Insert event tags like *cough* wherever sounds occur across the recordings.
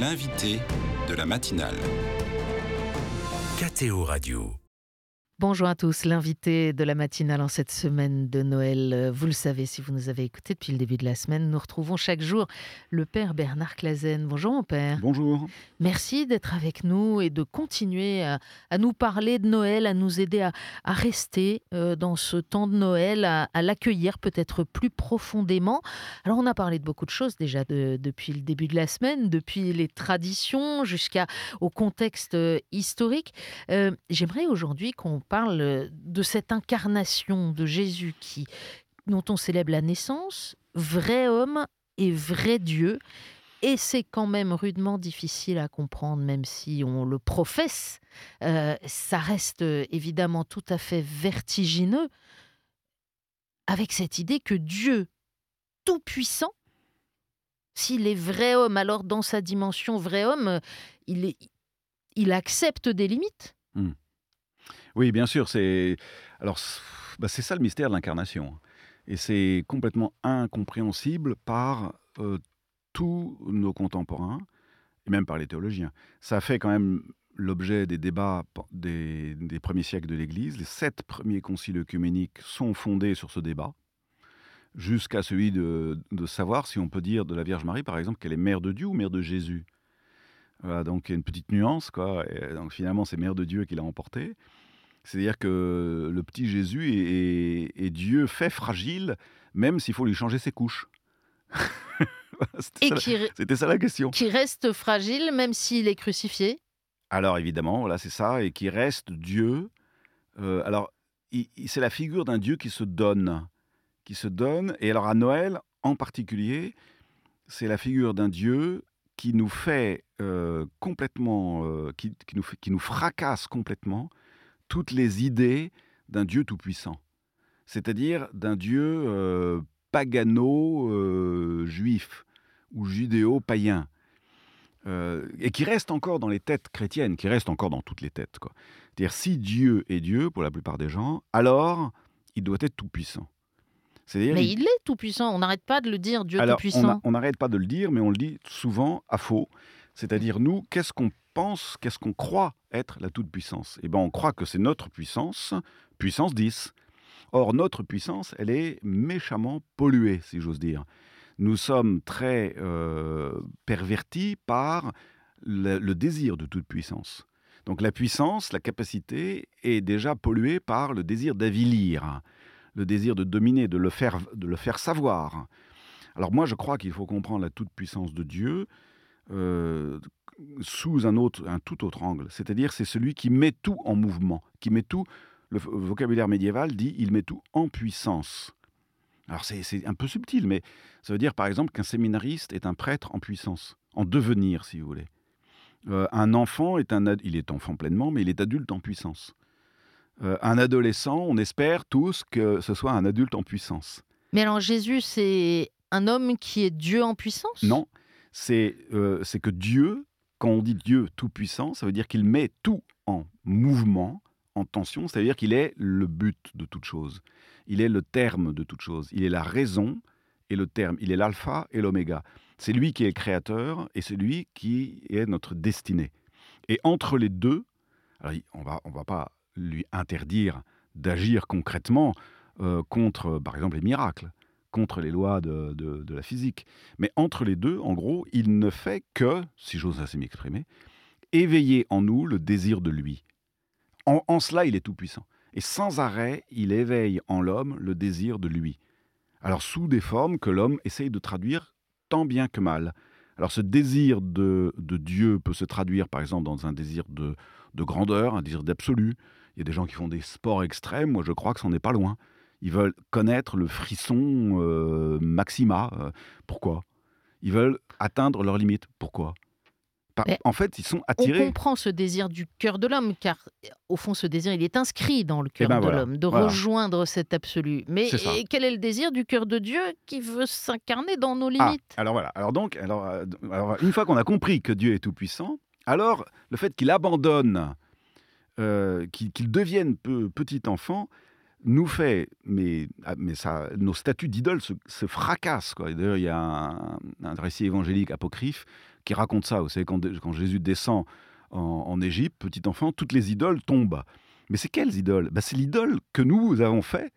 L'invité de la matinale. KTO Radio. Bonjour à tous, l'invité de la matinale en cette semaine de Noël. Euh, Vous le savez, si vous nous avez écoutés depuis le début de la semaine, nous retrouvons chaque jour le père Bernard Clazen. Bonjour mon père. Bonjour. Merci d'être avec nous et de continuer à, à nous parler de Noël, à nous aider à, à rester euh, dans ce temps de Noël, à, à l'accueillir peut-être plus profondément. Alors on a parlé de beaucoup de choses déjà de- depuis le début de la semaine, depuis les traditions jusqu'au contexte euh, historique. Euh, J'aimerais aujourd'hui qu'on parle euh, de cette incarnation de Jésus qui, dont on célèbre la naissance, vrai homme et vrai Dieu. Et c'est quand même rudement difficile à comprendre, même si on le professe. Euh, ça reste euh, évidemment tout à fait vertigineux, avec cette idée que Dieu tout-puissant, s'il est vrai homme, alors dans sa dimension vrai homme, il, accepte des limites. Oui, bien sûr, c'est alors bah, c'est ça le mystère de l'incarnation, et c'est complètement incompréhensible par euh, tous nos contemporains et même par les théologiens. Ça fait quand même l'objet des débats des, premiers siècles de l'Église. Les sept premiers conciles œcuméniques sont fondés sur ce débat, jusqu'à celui de, savoir si on peut dire de la Vierge Marie, par exemple, qu'elle est mère de Dieu ou mère de Jésus. Voilà, donc il y a une petite nuance, quoi. Donc finalement, c'est mère de Dieu qui l'a emporté. C'est-à-dire que le petit Jésus est, est- est Dieu fait fragile, même s'il faut lui changer ses couches. *laughs* C'était ça, la- ça question. qui reste fragile même s'il est crucifié. Alors évidemment, voilà, c'est ça, et qui reste Dieu. Euh, alors, c'est la figure d'un Dieu qui se donne, qui se donne. Et alors à Noël, en particulier, c'est la figure d'un Dieu qui nous fait euh, complètement, euh, qui, qui nous fait- qui nous fracasse complètement toutes les idées d'un Dieu tout-puissant. C'est-à-dire d'un Dieu euh, pagano-juif ou judéo-païen. Euh, et qui reste encore dans les têtes chrétiennes, qui reste encore dans toutes les têtes. C'est-à-dire, si Dieu est Dieu, pour la plupart des gens, alors il doit être tout-puissant. Mais il- il est tout-puissant. On n'arrête pas de le dire, Dieu tout-puissant. on n'arrête pas de le dire, mais on le dit souvent à faux. C'est-à-dire, nous, qu'est-ce qu'on qu'est-ce qu'on croit être la toute-puissance? Eh bien, on croit que c'est notre puissance, puissance 10. Or, notre puissance, elle est méchamment polluée, si j'ose dire. Nous sommes très euh, pervertis par le, le désir de toute puissance. Donc la puissance, la capacité est déjà polluée par le désir d'avilir, le désir de dominer, de le faire, de le faire savoir. Alors moi, je crois qu'il faut comprendre la toute-puissance de Dieu euh, sous un, autre, un tout autre angle. C'est-à-dire, c'est celui qui met tout en mouvement, qui met tout. Le vocabulaire médiéval dit il met tout en puissance. Alors c'est un peu subtil, mais ça veut dire par exemple qu'un séminariste est un prêtre en puissance, en devenir, si vous voulez. Euh, un enfant est un il est enfant pleinement, mais il est adulte en puissance. Euh, un adolescent, on espère tous que ce soit un adulte en puissance. Mais alors Jésus, c'est un homme qui est Dieu en puissance? Non, c'est euh, c'est que Dieu, quand on dit Dieu tout-puissant, ça veut dire qu'il met tout en mouvement, en tension, c'est-à-dire qu'il est le but de toute chose. Il est le terme de toute chose. Il est la raison et le terme. Il est l'alpha et l'oméga. C'est lui qui est le créateur et c'est lui qui est notre destinée. Et entre les deux, on va, va pas lui interdire d'agir concrètement euh, contre, par exemple, les miracles, contre les lois de- de- la physique. Mais entre les deux, en gros, il ne fait que, si j'ose ainsi m'exprimer, éveiller en nous le désir de lui. En, en cela, il est tout-puissant. Et sans arrêt, il éveille en l'homme le désir de lui. Alors sous des formes que l'homme essaye de traduire tant bien que mal. Alors ce désir de, de Dieu peut se traduire par exemple dans un désir de, de grandeur, un désir d'absolu. Il y a des gens qui font des sports extrêmes, moi je crois que c'en est pas loin. Ils veulent connaître le frisson euh, maxima. Euh, pourquoi? Ils veulent atteindre leurs limites. Pourquoi? Mais En fait, ils sont On attirés. comprend ce désir du cœur de l'homme, car au fond, ce désir, il est inscrit dans le cœur ben de voilà, l'homme, de voilà. rejoindre cet absolu. Mais quel est le désir du cœur de Dieu qui veut s'incarner dans nos Ah, limites? alors voilà. Alors donc, alors, euh, alors, une fois qu'on a compris que Dieu est tout puissant, alors le fait qu'il abandonne, euh, qu'il devienne peu- petit enfant, nous fait, mais, ah, mais ça, nos statuts d'idoles se, se fracassent. Quoi. D'ailleurs, il y a un, récit évangélique apocryphe qui raconte ça. Vous savez, quand, quand Jésus descend en, en Égypte, petit enfant, toutes les idoles tombent. Mais c'est quelles idoles? Ben, C'est l'idole que nous avons fait,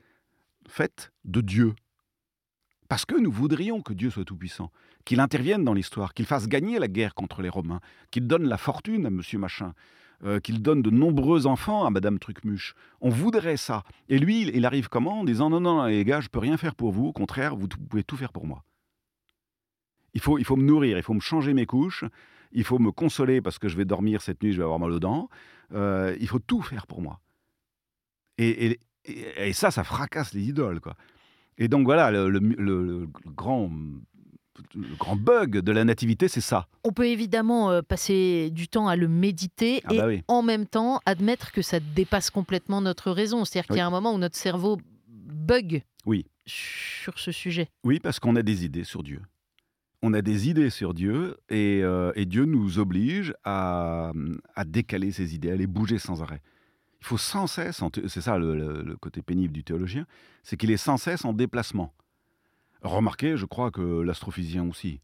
faite de Dieu. Parce que nous voudrions que Dieu soit tout-puissant, qu'il intervienne dans l'histoire, qu'il fasse gagner la guerre contre les Romains, qu'il donne la fortune à Monsieur Machin, euh, qu'il donne de nombreux enfants à Madame Trucmuche. On voudrait ça. Et lui, il arrive comment En disant non, non, les gars, je peux rien faire pour vous. Au contraire, vous, pouvez tout faire pour moi. Il faut, il faut me nourrir, il faut me changer mes couches, il faut me consoler parce que je vais dormir cette nuit, je vais avoir mal aux dents. Euh, il faut tout faire pour moi. Et, ça, ça fracasse les idoles, quoi. Et donc voilà, le grand le grand bug de la nativité, c'est ça. On peut évidemment euh, passer du temps à le méditer Ah et bah oui. en même temps admettre que ça dépasse complètement notre raison. C'est-à-dire qu'il y a un moment où notre cerveau bug Oui. sur ce sujet. Oui, parce qu'on a des idées sur Dieu. On a des idées sur Dieu et, euh, et Dieu nous oblige à, à décaler ces idées, à les bouger sans arrêt. Il faut sans cesse, c'est ça le côté pénible du théologien, c'est qu'il est sans cesse en déplacement. Remarquez, je crois que l'astrophysicien aussi.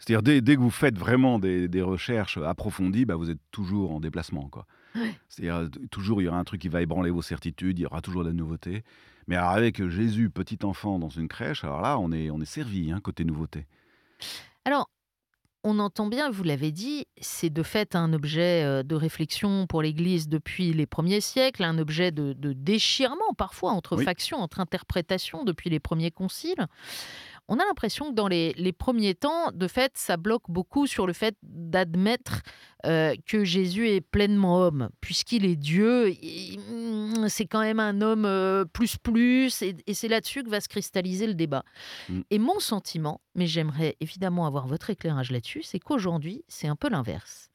C'est-à-dire, dès, dès que vous faites vraiment des, des recherches approfondies, bah, vous êtes toujours en déplacement. quoi. Ouais. C'est-à-dire, toujours, il y aura un truc qui va ébranler vos certitudes, il y aura toujours de la nouveauté. Mais alors, avec Jésus, petit enfant dans une crèche, alors là, on est, on est servi, hein, côté nouveauté. Alors, on entend bien, vous l'avez dit, c'est de fait un objet euh, de réflexion pour l'Église depuis les premiers siècles, un objet de, de déchirement parfois entre Oui. factions, entre interprétations depuis les premiers conciles. On a l'impression que dans les, les premiers temps, de fait, ça bloque beaucoup sur le fait d'admettre euh, que Jésus est pleinement homme, puisqu'il est Dieu. C'est quand même un homme euh, plus plus, et, et c'est là-dessus que va se cristalliser le débat. Mm. Et mon sentiment, mais j'aimerais évidemment avoir votre éclairage là-dessus, c'est qu'aujourd'hui, c'est un peu l'inverse.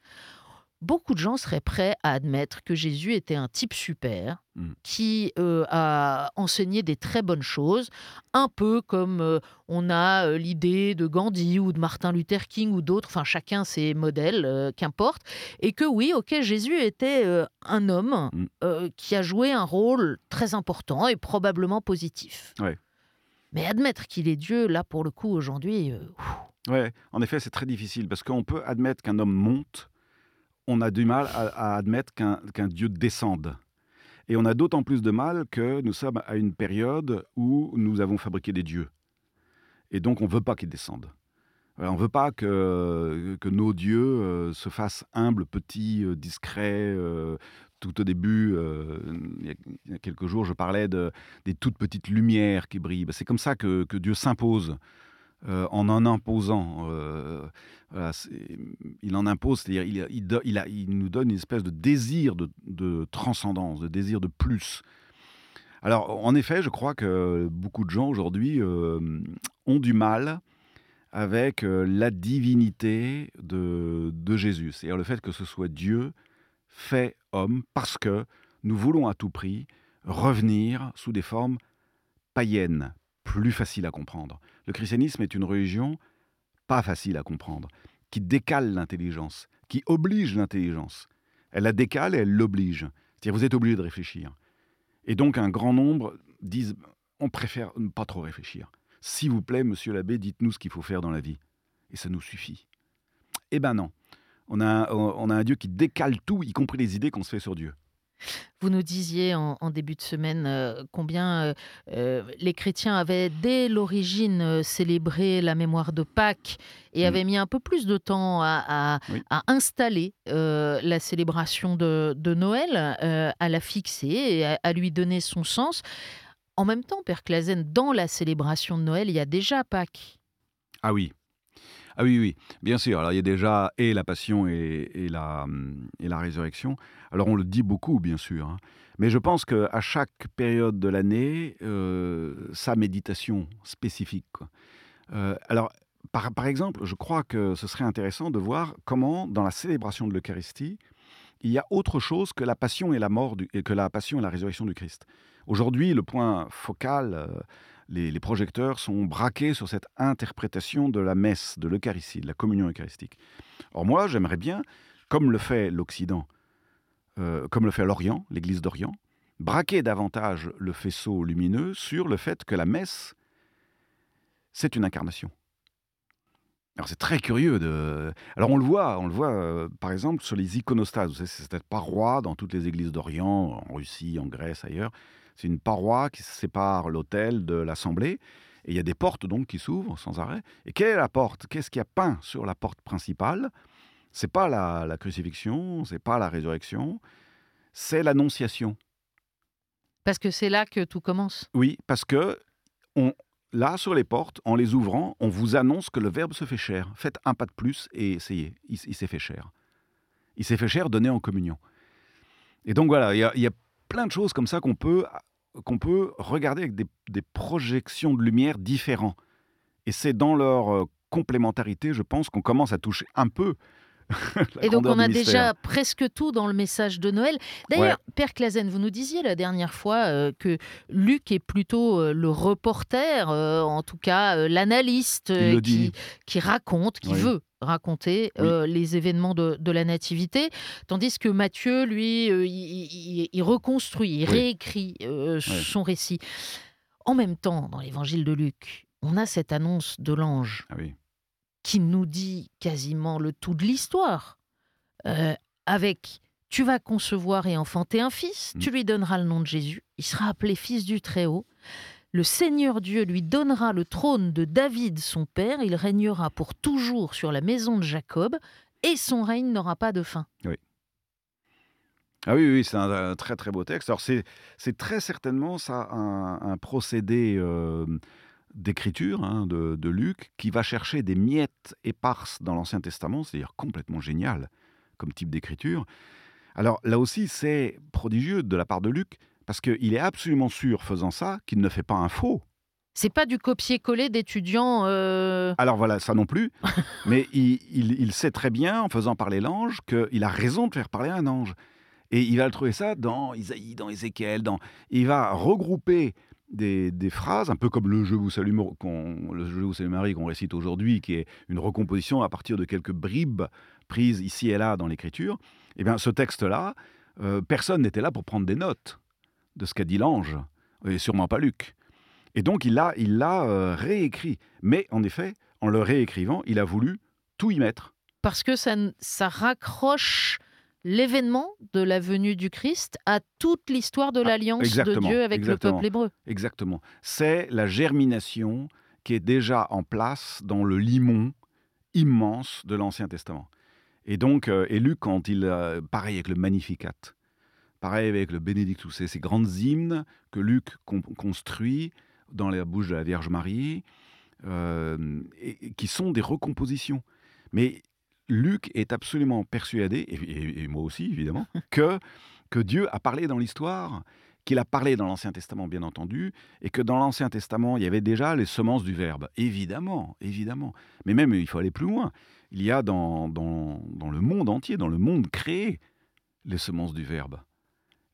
Beaucoup de gens seraient prêts à admettre que Jésus était un type super, Mm. qui euh, a enseigné des très bonnes choses, un peu comme euh, on a euh, l'idée de Gandhi ou de Martin Luther King ou d'autres, enfin chacun ses modèles, qu'importe, et que oui, ok, Jésus était un homme Mm. euh, qui a joué un rôle très important et probablement positif. Ouais. Mais admettre qu'il est Dieu, là pour le coup aujourd'hui, Ouais, en effet, c'est très difficile parce qu'on peut admettre qu'un homme monte, on a du mal à, admettre qu'un Dieu descende. Et on a d'autant plus de mal que nous sommes à une période où nous avons fabriqué des dieux. Et donc, on ne veut pas qu'ils descendent. Voilà, on ne veut pas que, nos dieux euh, se fassent humbles, petits, euh, discrets. euh, tout au début, euh, il y a- quelques jours, je parlais de, des toutes petites lumières qui brillent. Ben, C'est comme ça que Dieu s'impose euh, en en imposant. euh, il en impose, c'est-à-dire il, nous donne une espèce de désir de, transcendance, de désir de plus. Alors, en effet, je crois que beaucoup de gens aujourd'hui euh, ont du mal avec la divinité de, de Jésus, c'est-à-dire le fait que ce soit Dieu fait homme, parce que nous voulons à tout prix revenir sous des formes païennes, plus faciles à comprendre. Le christianisme est une religion pas facile à comprendre, qui décale l'intelligence, qui oblige l'intelligence. Elle la décale et elle l'oblige. C'est-à-dire vous êtes obligé de réfléchir. Et donc un grand nombre disent on préfère ne pas trop réfléchir. S'il vous plaît, monsieur l'abbé, dites-nous ce qu'il faut faire dans la vie. Et ça nous suffit. Eh ben non. On a, on a un Dieu qui décale tout, y compris les idées qu'on se fait sur Dieu. Vous nous disiez en, en début de semaine euh, combien euh, euh, les chrétiens avaient dès l'origine célébré la mémoire de Pâques et Mm. avaient mis un peu plus de temps à, à- Oui. à installer la célébration de, de Noël, à la fixer et à, à lui donner son sens. En même temps, Père Clazen, dans la célébration de Noël, il y a déjà Pâques. Ah oui. Ah oui, oui, bien sûr. Alors il y a déjà et la passion et, la, hum, et la résurrection. Alors on le dit beaucoup, bien sûr. hein. Mais je pense qu'à chaque période de l'année, euh, sa méditation spécifique. Euh, alors, par, par exemple, je crois que ce serait intéressant de voir comment, dans la célébration de l'Eucharistie, il y a autre chose que la passion et la mort et que la passion et la résurrection du Christ. Aujourd'hui, le point focal, euh, les, projecteurs sont braqués sur cette interprétation de la messe, de l'Eucharistie, de la communion eucharistique. Or moi, j'aimerais bien, comme le fait l'Occident, euh, comme le fait l'Orient, l'Église d'Orient, braquer davantage le faisceau lumineux sur le fait que la messe, c'est une incarnation. Alors c'est très curieux de. Alors on le voit, on le voit euh, par exemple sur les iconostases. C'est cette paroi dans toutes les églises d'Orient, en Russie, en Grèce, ailleurs. C'est une paroi qui sépare l'autel de l'assemblée. Et il y a des portes donc qui s'ouvrent sans arrêt. Et quelle est la porte? Qu'est-ce qu'il y a peint sur la porte principale? C'est pas la, la crucifixion, c'est pas la résurrection, c'est l'annonciation. Parce que c'est là que tout commence. Oui, parce que on, là, sur les portes, en les ouvrant, on vous annonce que le Verbe se fait chair. Faites un pas de plus et essayez. Il, il s'est fait chair. Il s'est fait chair, donné en communion. Et donc voilà, il y a, il y a plein de choses comme ça qu'on peut, peut regarder avec des, des projections de lumière différents. Et c'est dans leur euh, complémentarité, je pense, qu'on commence à toucher un peu. *laughs* Et donc on a déjà presque tout dans le message de Noël. D'ailleurs, Père Clazen, vous nous disiez la dernière fois euh, que Luc est plutôt euh, le reporter, euh, en tout cas l'analyste qui, raconte, qui Oui. veut raconter Oui. euh, les événements de, de la Nativité, tandis que Matthieu, lui, euh, il, il- il reconstruit, il Oui. réécrit euh, son récit. En même temps, dans l'évangile de Luc, on a cette annonce de l'ange Ah oui. Qui nous dit quasiment le tout de l'histoire. Euh, avec Tu vas concevoir et enfanter un fils, Mm. tu lui donneras le nom de Jésus, il sera appelé fils du Très-Haut. Le Seigneur Dieu lui donnera le trône de David, son père, il régnera pour toujours sur la maison de Jacob, et son règne n'aura pas de fin. Ah oui, oui, c'est un, un très très beau texte. Alors c'est, c'est très certainement ça un, un procédé euh, d'écriture hein, de, de Luc qui va chercher des miettes éparses dans l'Ancien Testament, c'est-à-dire complètement génial comme type d'écriture. Alors là aussi, c'est prodigieux de la part de Luc parce qu'il est absolument sûr, faisant ça, qu'il ne fait pas un faux. C'est pas du copier-coller d'étudiants. euh, Alors voilà, ça non plus, *laughs* mais il, il- il sait très bien, en faisant parler l'ange, qu'il a raison de faire parler un ange. Et il va le trouver ça dans Isaïe, dans Ézéchiel, dans... il va regrouper des, phrases, un peu comme le Je vous salue, Marie qu'on récite aujourd'hui, qui est une recomposition à partir de quelques bribes prises ici et là dans l'écriture. Eh bien, ce texte-là, euh, personne n'était là pour prendre des notes de ce qu'a dit l'ange, et sûrement pas Luc. Et donc il l'a il euh, réécrit. Mais en effet, en le réécrivant, il a voulu tout y mettre. parce que ça, ça raccroche l'événement de la venue du Christ à toute l'histoire de Ah, l'alliance de Dieu avec le peuple hébreu. Exactement. C'est la germination qui est déjà en place dans le limon immense de l'Ancien Testament. Et donc, euh, et Luc, quand il, euh, pareil avec le Magnificat, pareil avec le Bénédictus, c'est ces grandes hymnes que Luc con- construit dans la bouche de la Vierge Marie, euh, et, et qui sont des recompositions. Mais Luc est absolument persuadé, et, moi aussi évidemment, que, que Dieu a parlé dans l'histoire, qu'il a parlé dans l'Ancien Testament bien entendu, et que dans l'Ancien Testament, il y avait déjà les semences du Verbe. Évidemment, évidemment. Mais même, il faut aller plus loin. Il y a dans, dans, dans le monde entier, dans le monde créé, les semences du Verbe.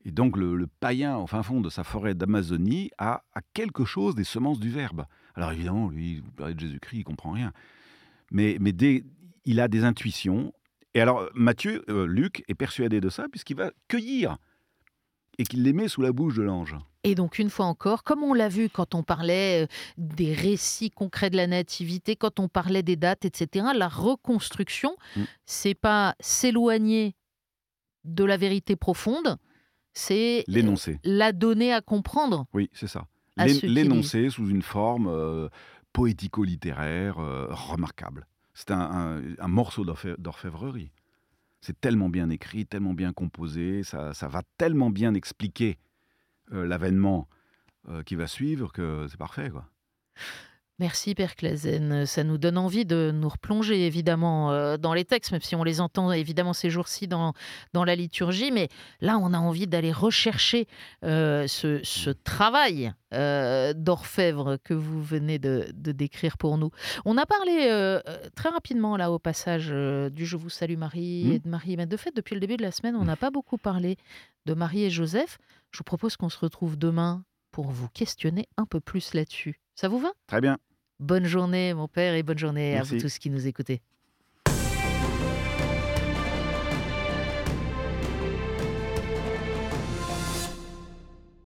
Et donc le, le païen, au fin fond de sa forêt d'Amazonie, a, a quelque chose des semences du Verbe. Alors évidemment, lui, vous parlez de Jésus-Christ, il comprend rien. Mais, mais dès- il a des intuitions. Et alors, Matthieu, euh, Luc, est persuadé de ça, puisqu'il va cueillir et qu'il les met sous la bouche de l'ange. Et donc, une fois encore, comme on l'a vu quand on parlait euh, des récits concrets de la nativité, quand on parlait des dates, etc., la reconstruction, Mm. c'est pas s'éloigner de la vérité profonde, c'est L'énoncé. la donner à comprendre. Oui, c'est ça. À L'é- ceux qui L'énoncé sous une forme euh, poético-littéraire euh, remarquable. C'est un, morceau d'orfè- d'orfèvrerie. C'est tellement bien écrit, tellement bien composé, ça, va tellement bien expliquer euh, l'avènement euh, qui va suivre que c'est parfait. Merci Père Clazen, ça nous donne envie de nous replonger évidemment euh, dans les textes, même si on les entend évidemment ces jours-ci dans, dans la liturgie, mais là on a envie d'aller rechercher euh, ce, ce travail euh, d'orfèvre que vous venez de, de décrire pour nous. On a parlé euh, très rapidement là au passage du Je vous salue Marie Mm. et de Marie, mais de fait depuis le début de la semaine on n'a pas beaucoup parlé de Marie et Joseph. Je vous propose qu'on se retrouve demain pour vous questionner un peu plus là-dessus. Ça vous va? Très bien. Bonne journée, mon père, et bonne journée à vous tous qui nous écoutez.